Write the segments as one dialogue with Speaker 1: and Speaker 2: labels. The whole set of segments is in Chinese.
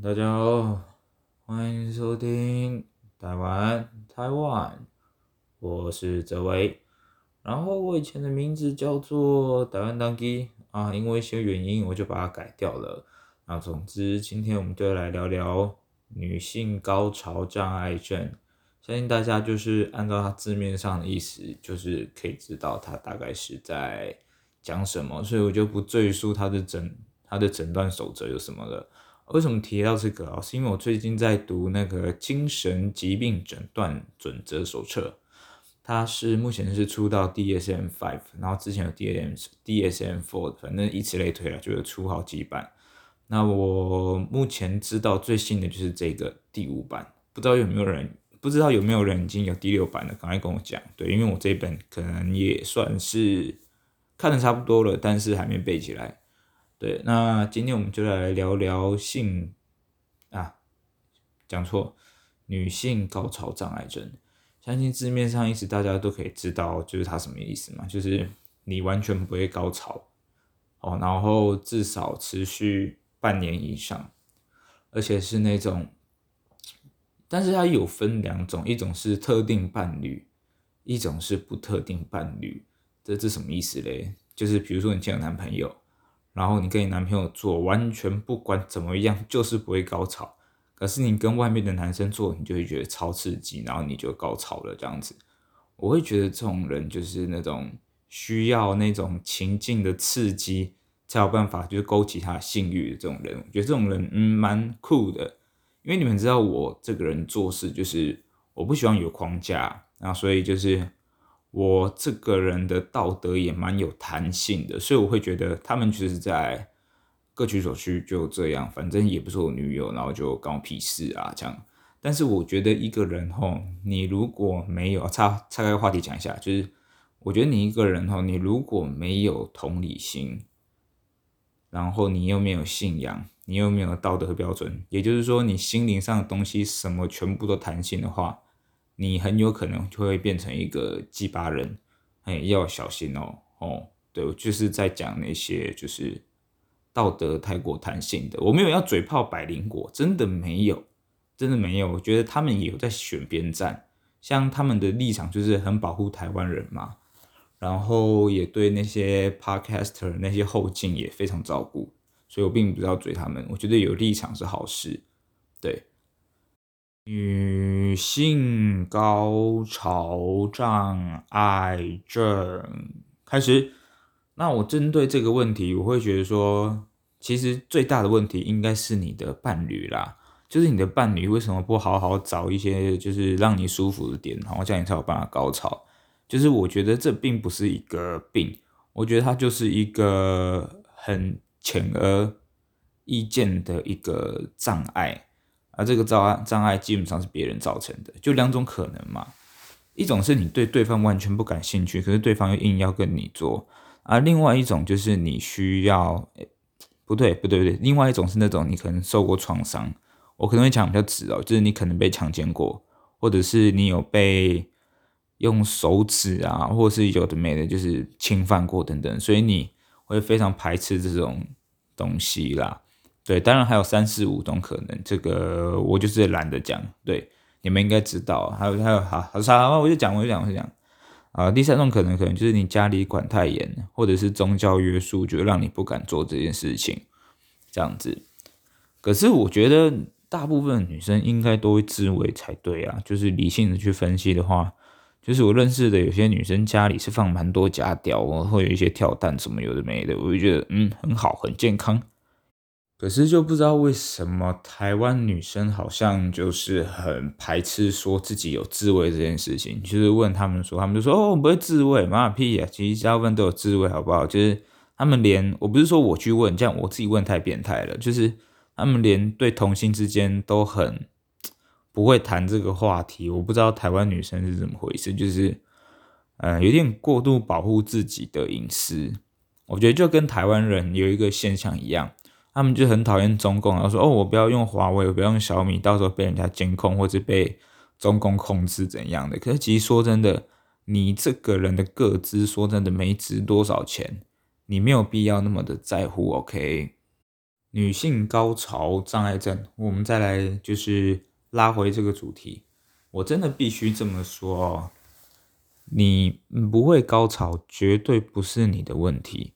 Speaker 1: 大家好，欢迎收听台湾台湾，我是泽维。然后我以前的名字叫做台湾当机啊，因为一些原因我就把它改掉了。那总之，今天我们就来聊聊女性高潮障碍症。相信大家就是按照它字面上的意思，就是可以知道它大概是在讲什么，所以我就不赘述它的诊它的诊断守则有什么了。为什么提到这个啊？是因为我最近在读那个精神疾病诊断准则手册，它是目前是出到 DSM Five，然后之前有 DSM DSM Four，反正以此类推了，就有出好几版。那我目前知道最新的就是这个第五版，不知道有没有人不知道有没有人已经有第六版的，赶快跟我讲。对，因为我这本可能也算是看的差不多了，但是还没背起来。对，那今天我们就来聊聊性啊，讲错，女性高潮障碍症。相信字面上意思大家都可以知道，就是它什么意思嘛，就是你完全不会高潮哦，然后至少持续半年以上，而且是那种，但是它有分两种，一种是特定伴侣，一种是不特定伴侣。这这什么意思嘞？就是比如说你见了男朋友。然后你跟你男朋友做，完全不管怎么样，就是不会高潮。可是你跟外面的男生做，你就会觉得超刺激，然后你就高潮了这样子。我会觉得这种人就是那种需要那种情境的刺激，才有办法就是勾起他性欲的这种人。我觉得这种人嗯蛮酷的，因为你们知道我这个人做事就是我不喜欢有框架，然后所以就是。我这个人的道德也蛮有弹性的，所以我会觉得他们就是在各取所需，就这样，反正也不是我女友，然后就关我屁事啊，这样。但是我觉得一个人吼，你如果没有岔岔开话题讲一下，就是我觉得你一个人吼，你如果没有同理心，然后你又没有信仰，你又没有道德和标准，也就是说你心灵上的东西什么全部都弹性的话。你很有可能就会变成一个鸡巴人，哎，要小心哦，哦，对，我就是在讲那些就是道德太过弹性的，我没有要嘴炮百灵果，真的没有，真的没有，我觉得他们也有在选边站，像他们的立场就是很保护台湾人嘛，然后也对那些 podcaster 那些后进也非常照顾，所以我并不知道嘴他们，我觉得有立场是好事，对。女性高潮障碍症开始。那我针对这个问题，我会觉得说，其实最大的问题应该是你的伴侣啦，就是你的伴侣为什么不好好找一些就是让你舒服的点，然后这样你才有办法高潮。就是我觉得这并不是一个病，我觉得它就是一个很显而易见的一个障碍。而这个障碍障碍基本上是别人造成的，就两种可能嘛，一种是你对对方完全不感兴趣，可是对方又硬要跟你做，而另外一种就是你需要，不对不对不对，另外一种是那种你可能受过创伤，我可能会讲比较直哦，就是你可能被强奸过，或者是你有被用手指啊，或者是有的没的，就是侵犯过等等，所以你会非常排斥这种东西啦。对，当然还有三四五种可能，这个我就是懒得讲。对，你们应该知道。还有还有，好好啥，我就讲，我就讲，我就讲。啊，第三种可能可能就是你家里管太严，或者是宗教约束，就让你不敢做这件事情，这样子。可是我觉得大部分女生应该都会自慰才对啊，就是理性的去分析的话，就是我认识的有些女生家里是放蛮多假屌，会有一些跳蛋什么有的没的，我就觉得嗯很好，很健康。可是就不知道为什么台湾女生好像就是很排斥说自己有自慰这件事情，就是问他们说，他们就说哦，我不会自慰，妈屁呀！其实大部分都有自慰，好不好？就是他们连我不是说我去问，这样我自己问太变态了，就是他们连对同性之间都很不会谈这个话题。我不知道台湾女生是怎么回事，就是呃有点过度保护自己的隐私。我觉得就跟台湾人有一个现象一样。他们就很讨厌中共，然后说：“哦，我不要用华为，我不要用小米，到时候被人家监控或者被中共控制怎样的？”可是其实说真的，你这个人的个资说真的没值多少钱，你没有必要那么的在乎。OK，女性高潮障碍症，我们再来就是拉回这个主题。我真的必须这么说哦，你不会高潮绝对不是你的问题。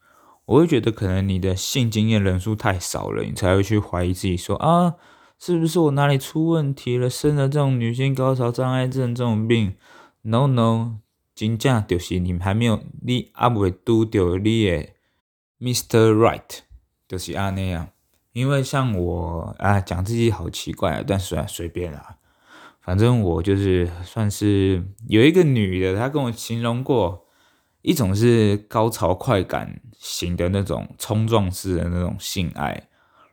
Speaker 1: 我会觉得可能你的性经验人数太少了，你才会去怀疑自己说啊，是不是我哪里出问题了，生了这种女性高潮障碍症这种病？No No，真正就是你还没有，你还没拄到你的 Mr. Right，就是按那样。因为像我啊，讲自己好奇怪，但是，随便啦，反正我就是算是有一个女的，她跟我形容过，一种是高潮快感型的那种冲撞式的那种性爱，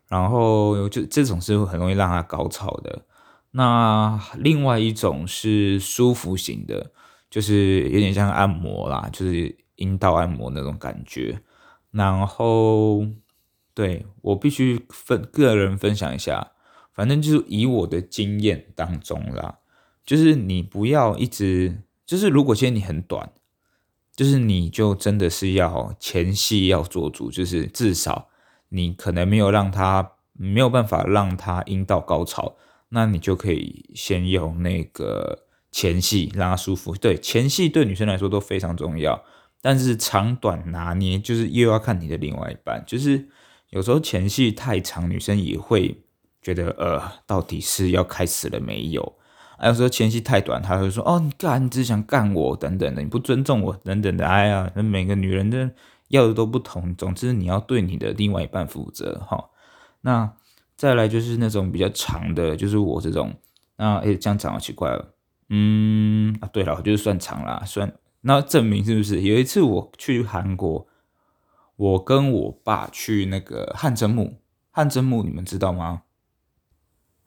Speaker 1: 然后就这种是很容易让她高潮的。那另外一种是舒服型的，就是有点像按摩啦，就是阴道按摩那种感觉，然后。对，我必须分个人分享一下，反正就是以我的经验当中啦，就是你不要一直，就是如果现在你很短，就是你就真的是要前戏要做足，就是至少你可能没有让他没有办法让他阴道高潮，那你就可以先用那个前戏让他舒服。对，前戏对女生来说都非常重要，但是长短拿捏就是又要看你的另外一半，就是。有时候前戏太长，女生也会觉得呃，到底是要开始了没有？还有时候前戏太短，他会说哦，你干，你只想干我等等的，你不尊重我等等的。哎呀，那每个女人的要的都不同，总之你要对你的另外一半负责哈。那再来就是那种比较长的，就是我这种。那哎，这样讲好奇怪了。嗯啊，对了，就是算长啦，算那证明是不是？有一次我去韩国。我跟我爸去那个汗蒸幕，汗蒸墓你们知道吗？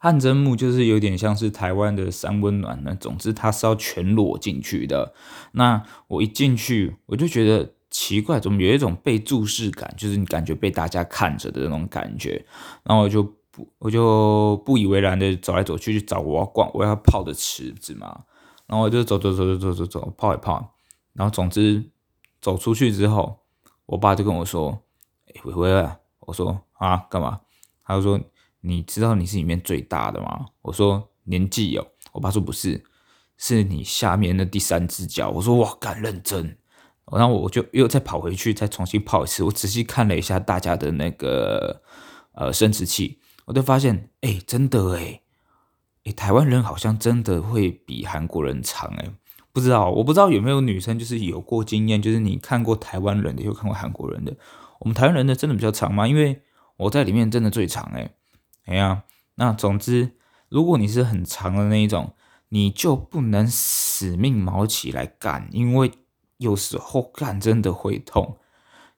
Speaker 1: 汗蒸幕就是有点像是台湾的三温暖那种，总之它是要全裸进去的。那我一进去，我就觉得奇怪，怎么有一种被注视感，就是你感觉被大家看着的那种感觉。然后我就不，我就不以为然的走来走去，去找我要逛我要泡的池子嘛。然后我就走走走走走走走泡一泡。然后总之走出去之后。我爸就跟我说：“哎，伟伟！”我说：“啊，干嘛？”他就说：“你知道你是里面最大的吗？”我说：“年纪有。”我爸说：“不是，是你下面的第三只脚。”我说：“哇，敢认真。”然后我就又再跑回去，再重新泡一次。我仔细看了一下大家的那个呃生殖器，我就发现，哎，真的哎，哎，台湾人好像真的会比韩国人长哎。不知道，我不知道有没有女生就是有过经验，就是你看过台湾人的，又看过韩国人的。我们台湾人的真的比较长吗？因为我在里面真的最长哎、哎呀，那总之，如果你是很长的那一种，你就不能死命毛起来干，因为有时候干真的会痛。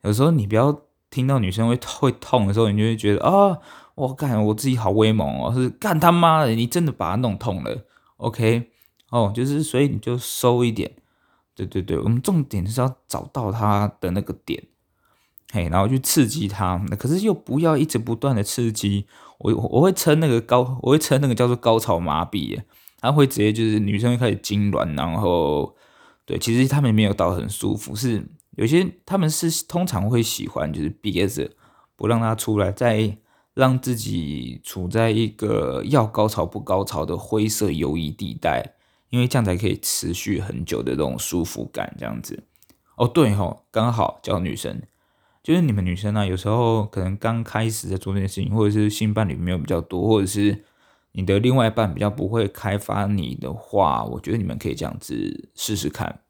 Speaker 1: 有时候你不要听到女生会会痛的时候，你就会觉得啊，我干我自己好威猛哦，是干他妈的，你真的把它弄痛了，OK。哦，就是所以你就收一点，对对对，我们重点是要找到他的那个点，嘿，然后去刺激他，可是又不要一直不断的刺激，我我会称那个高，我会称那个叫做高潮麻痹，他会直接就是女生会开始痉挛，然后对，其实他们没有到很舒服，是有些他们是通常会喜欢就是憋着不让他出来，再让自己处在一个要高潮不高潮的灰色游移地带。因为这样才可以持续很久的这种舒服感，这样子。哦，对吼，刚好教女生，就是你们女生啊，有时候可能刚开始在做这件事情，或者是性伴侣没有比较多，或者是你的另外一半比较不会开发你的话，我觉得你们可以这样子试试看。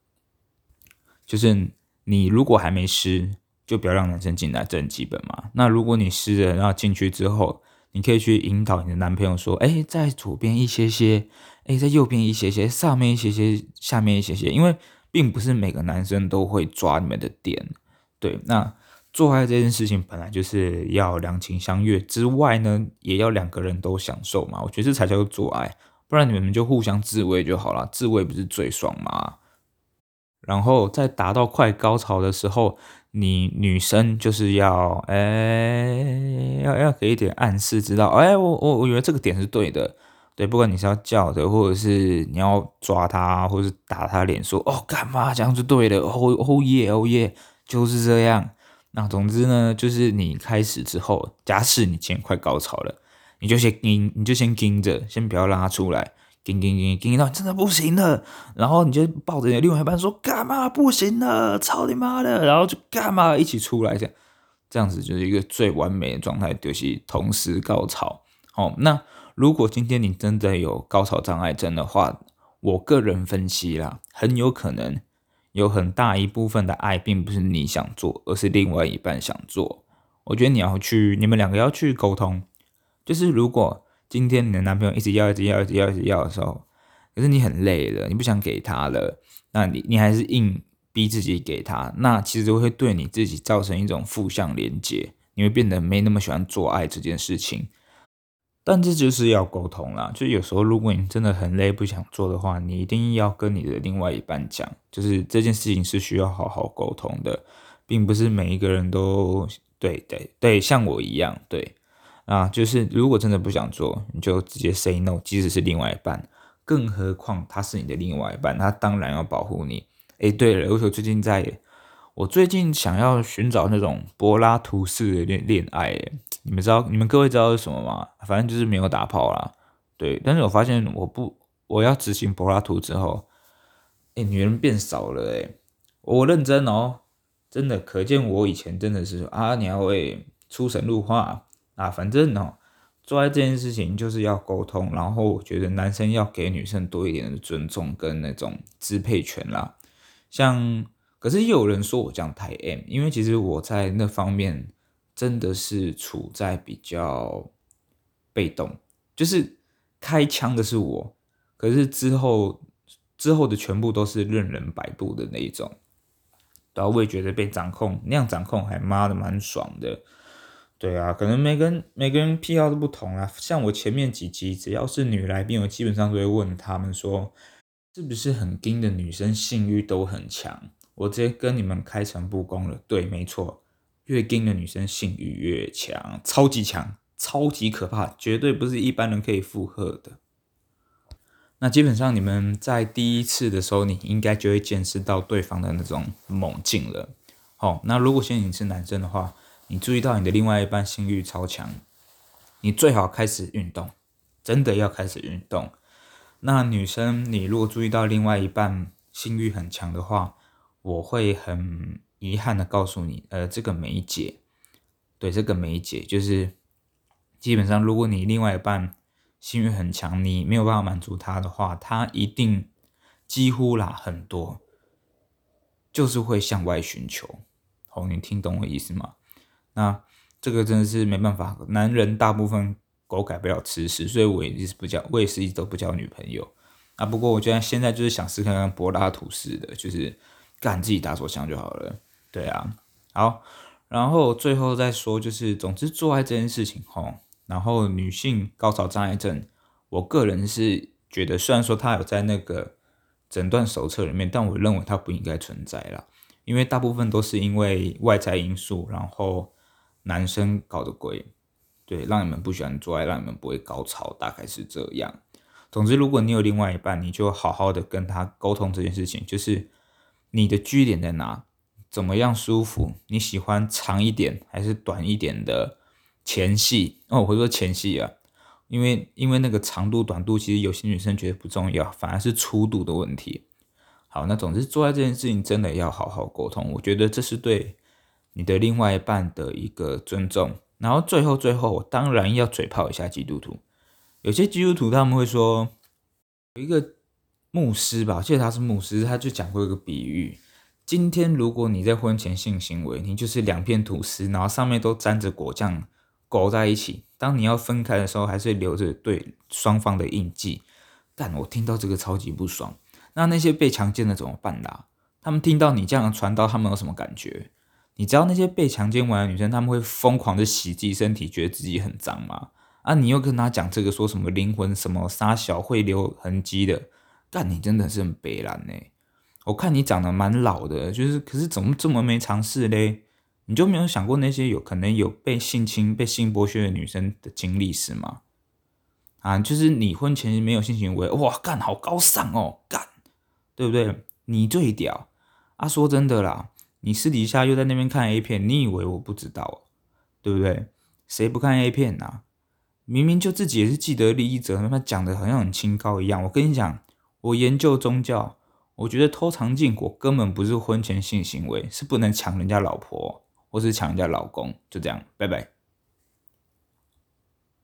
Speaker 1: 就是你如果还没湿，就不要让男生进来，这很基本嘛。那如果你湿了，然后进去之后，你可以去引导你的男朋友说：“哎，在左边一些些。”诶，在右边一些些，上面一些些，下面一些些，因为并不是每个男生都会抓你们的点，对。那做爱这件事情本来就是要两情相悦之外呢，也要两个人都享受嘛。我觉得这才叫做做爱，不然你们就互相自慰就好了，自慰不是最爽吗？然后在达到快高潮的时候，你女生就是要，诶，要要给一点暗示，知道，诶，我我我以为这个点是对的。对，不管你是要叫的，或者是你要抓他，或者是打他脸，说哦干嘛，这样就对了，哦哦耶哦耶，就是这样。那总之呢，就是你开始之后，假使你今天快高潮了，你就先盯，你就先盯着，先不要拉出来，盯盯盯盯到真的不行了，然后你就抱着你的另外一半说干嘛不行了，操你妈的，然后就干嘛一起出来这样，这样子就是一个最完美的状态，就是同时高潮。哦，那如果今天你真的有高潮障碍症的话，我个人分析啦，很有可能。有很大一部分的爱并不是你想做，而是另外一半想做。我觉得你要去，你们两个要去沟通。就是如果今天你的男朋友一直要、一直要、一直要、一直要的时候，可是你很累了，你不想给他了，那你你还是硬逼自己给他，那其实会对你自己造成一种负向连结，你会变得没那么喜欢做爱这件事情。但这就是要沟通啦，就有时候如果你真的很累不想做的话，你一定要跟你的另外一半讲，就是这件事情是需要好好沟通的，并不是每一个人都对对对，像我一样对啊，就是如果真的不想做，你就直接 say no，即使是另外一半，更何况他是你的另外一半，他当然要保护你。诶，对了，我最近在。我最近想要寻找那种柏拉图式的恋恋爱，你们知道，你们各位知道是什么吗？反正就是没有打炮啦，对。但是我发现我不，我要执行柏拉图之后，哎，女人变少了，哎，我认真哦，真的，可见我以前真的是啊，你要会出神入化啊，反正哦，做爱这件事情就是要沟通，然后我觉得男生要给女生多一点的尊重跟那种支配权啦，像。可是又有人说我这样太 M，因为其实我在那方面真的是处在比较被动，就是开枪的是我，可是之后之后的全部都是任人摆布的那一种，然后我也觉得被掌控，那样掌控还妈的蛮爽的，对啊，可能每个人每个人癖好都不同啊，像我前面几集只要是女来宾，我基本上都会问他们说，是不是很硬的女生性欲都很强？我直接跟你们开诚布公了，对，没错，越硬的女生性欲越强，超级强，超级可怕，绝对不是一般人可以负荷的。那基本上你们在第一次的时候，你应该就会见识到对方的那种猛劲了。好，那如果现在你是男生的话，你注意到你的另外一半性欲超强，你最好开始运动，真的要开始运动。那女生，你如果注意到另外一半性欲很强的话，我会很遗憾的告诉你，呃，这个没解，对，这个没解，就是基本上，如果你另外一半性欲很强，你没有办法满足他的话，他一定几乎啦很多，就是会向外寻求。哦，你听懂我意思吗？那这个真的是没办法，男人大部分狗改不了吃屎，所以我也是不交，我也是一直都不交女朋友。啊，不过我觉得现在就是想试看看柏拉图式的，就是。干自己打手枪就好了，对啊，好，然后最后再说，就是总之做爱这件事情吼，然后女性高潮障碍症，我个人是觉得，虽然说它有在那个诊断手册里面，但我认为它不应该存在啦，因为大部分都是因为外在因素，然后男生搞的鬼，对，让你们不喜欢做爱，让你们不会高潮，大概是这样。总之，如果你有另外一半，你就好好的跟他沟通这件事情，就是。你的 G 点在哪？怎么样舒服？你喜欢长一点还是短一点的前戏？哦，我会说前戏啊，因为因为那个长度短度，其实有些女生觉得不重要，反而是粗度的问题。好，那总之做爱这件事情真的要好好沟通，我觉得这是对你的另外一半的一个尊重。然后最后最后，我当然要嘴炮一下基督徒。有些基督徒他们会说有一个。牧师吧，我记得他是牧师，他就讲过一个比喻：今天如果你在婚前性行为，你就是两片吐司，然后上面都沾着果酱裹在一起。当你要分开的时候，还是留着对双方的印记。但我听到这个超级不爽。那那些被强奸的怎么办啦？他们听到你这样传道，他们有什么感觉？你知道那些被强奸完的女生，他们会疯狂的洗自己身体，觉得自己很脏吗？啊，你又跟他讲这个，说什么灵魂什么杀小会留痕迹的？但你真的是很悲蓝呢，我看你长得蛮老的，就是可是怎么这么没尝试嘞？你就没有想过那些有可能有被性侵、被性剥削的女生的经历是吗？啊，就是你婚前没有性行为，哇，干好高尚哦，干，对不对？你最屌啊！说真的啦，你私底下又在那边看 A 片，你以为我不知道，对不对？谁不看 A 片呐？明明就自己也是既得利益者，他讲的好像很清高一样。我跟你讲，我研究宗教，我觉得偷藏禁果根本不是婚前性行为，是不能抢人家老婆或是抢人家老公，就这样，拜拜。